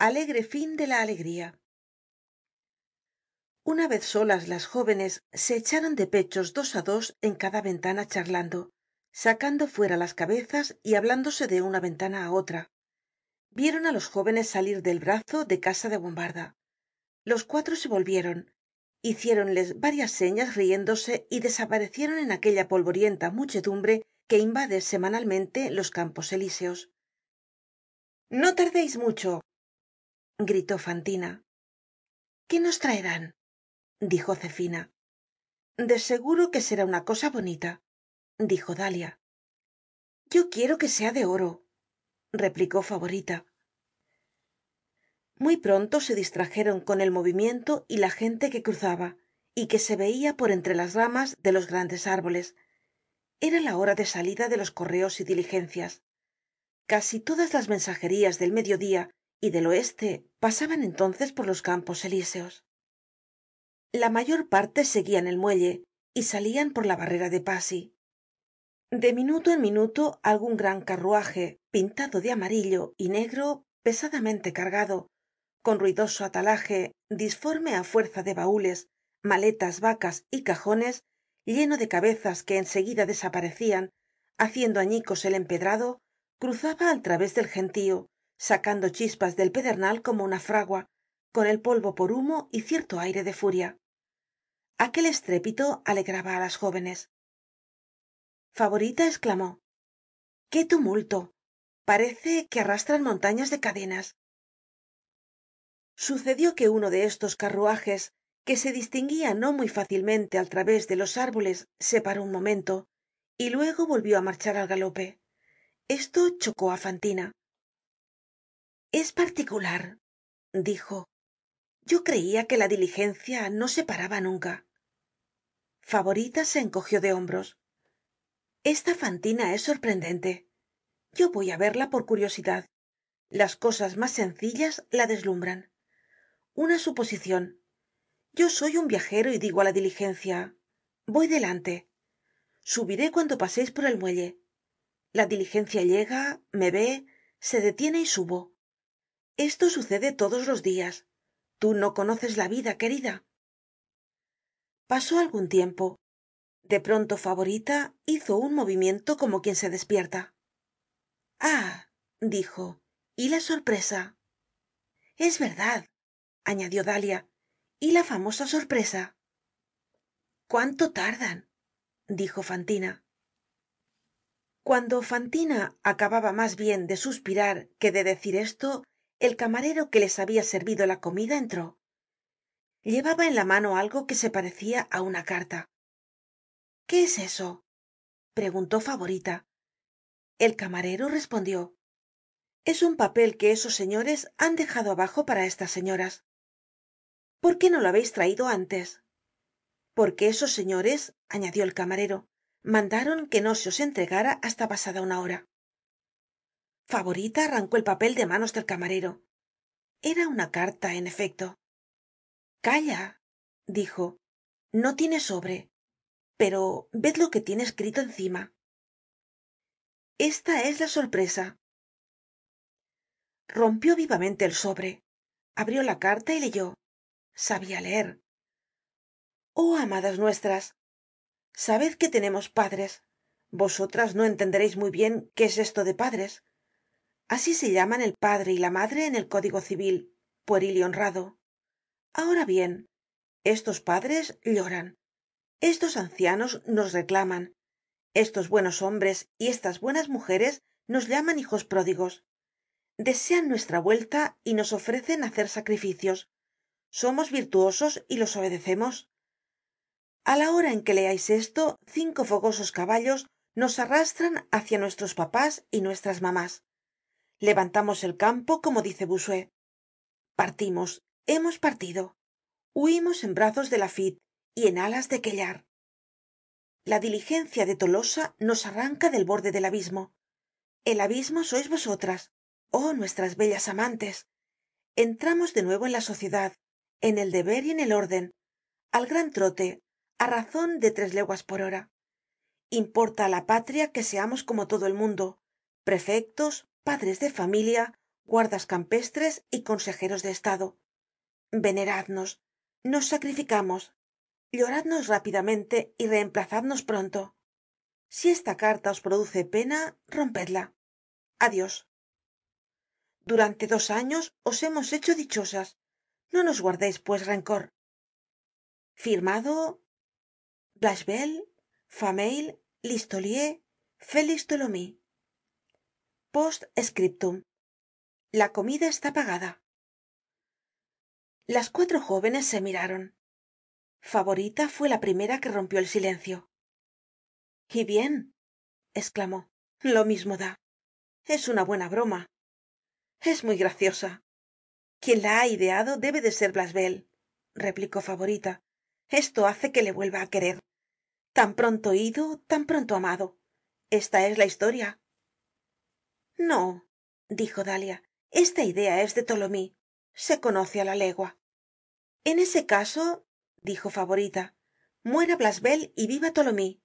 alegre fin de la alegría. Una vez solas las jóvenes se echaron de pechos dos á dos en cada ventana charlando sacando fuera las cabezas y hablándose de una ventana á otra. Vieron á los jóvenes salir del brazo de casa de bombarda. Los cuatro se volvieron hiciéronles varias señas riéndose y desaparecieron en aquella polvorienta muchedumbre que invade semanalmente los campos elíseos no tardeis mucho gritó fantina qué nos traerán dijo zefina de seguro que será una cosa bonita dijo dalia yo quiero que sea de oro replicó favorita muy pronto se distrajeron con el movimiento y la gente que cruzaba y que se veia por entre las ramas de los grandes árboles. Era la hora de salida de los correos y diligencias. Casi todas las mensajerías del mediodia y del oeste pasaban entonces por los campos elíseos. La mayor parte seguían el muelle y salian por la barrera de passy de minuto en minuto algun gran carruaje pintado de amarillo y negro pesadamente cargado con ruidoso atalaje disforme á fuerza de baúles maletas vacas y cajones lleno de cabezas que en seguida desaparecian haciendo añicos el empedrado cruzaba al través del gentío sacando chispas del pedernal como una fragua con el polvo por humo y cierto aire de furia. Aquel estrépito alegraba á las jóvenes. Favorita esclamó qué tumulto parece que arrastran montañas de cadenas sucedió que uno de estos carruajes que se distinguia no muy fácilmente al través de los árboles se paró un momento y luego volvió á marchar al galope. Esto chocó á fantina. Es particular dijo. Yo creia que la diligencia no se paraba nunca favorita se encogió de hombros. Esta fantina es sorprendente. Yo voy á verla por curiosidad. Las cosas mas sencillas la deslumbran una suposicion yo soy un viajero y digo á la diligencia voy delante. Subiré cuando paseis por el muelle. La diligencia llega me ve se detiene y subo. Esto sucede todos los dias tú no conoces la vida querida. Pasó algun tiempo. De pronto favorita hizo un movimiento como quien se despierta. Ah dijo y la sorpresa es verdad añadió dalia y la famosa sorpresa. Cuánto tardan dijo fantina. Cuando fantina acababa mas bien de suspirar que de decir esto el camarero que les habia servido la comida entró. Llevaba en la mano algo que se parecia á una carta. Qué es eso preguntó favorita. El camarero respondió. Es un papel que esos señores han dejado abajo para estas señoras por qué no lo habeis traido antes porque esos señores añadió el camarero mandaron que no se os entregara hasta pasada una hora. Favorita arrancó el papel de manos del camarero. Era una carta en efecto. Calla dijo no tiene sobre pero ved lo que tiene escrito encima. Esta es la sorpresa. Rompió vivamente el sobre abrió la carta y leyó sabia leer. Oh amadas nuestras sabed que tenemos padres. Vosotras no entendereis muy bien qué es esto de padres. Así se llaman el padre y la madre en el código civil pueril y honrado. Ahora bien estos padres lloran. Estos ancianos nos reclaman. Estos buenos hombres y estas buenas mujeres nos llaman hijos pródigos. Desean nuestra vuelta y nos ofrecen hacer sacrificios somos virtuosos y los obedecemos. A la hora en que leais esto cinco fogosos caballos nos arrastran hacia nuestros papás y nuestras mamás. Levantamos el campo como dice bossuet partimos. Hemos partido. Huimos en brazos de lafitte y en alas de quellar la diligencia de tolosa nos arranca del borde del abismo. El abismo sois vosotras oh nuestras bellas amantes. Entramos de nuevo en la sociedad en el deber y en el orden al gran trote á razon de tres leguas por hora. Importa á la patria que seamos como todo el mundo prefectos padres de familia guardas campestres y consejeros de estado. Veneradnos nos sacrificamos lloradnos rápidamente y reemplazadnos pronto. Si esta carta os produce pena rompedla. Adios durante dos años os hemos hecho dichosas no nos guardeis pues rencor. Firmado blachevelle fameuil listolier félix tholomyes. P s la comida está pagada. Las cuatro jóvenes se miraron. Favorita fue la primera que rompió el silencio. Y bien esclamó lo mismo da. Es una buena broma. Es muy graciosa quien la ha ideado debe de ser blachevelle replicó favorita. Esto hace que le vuelva á querer. Tan pronto ido tan pronto amado. Esta es la historia. No dijo dalia esta idea es de tholomyes se conoce á la legua. En ese caso dijo favorita muera blachevelle y viva tholomyes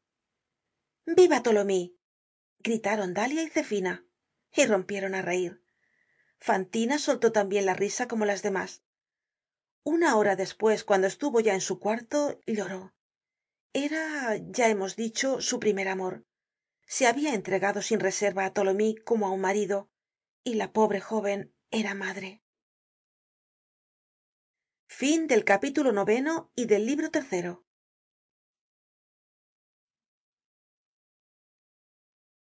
viva tholomyes gritaron dalia y zefina y rompieron á reir fantina soltó tambien la risa como las demás. Una hora despues cuando estuvo ya en su cuarto lloró. Era ya hemos dicho su primer amor. Se habia entregado sin reserva á tholomyes como á un marido y la pobre jóven era madre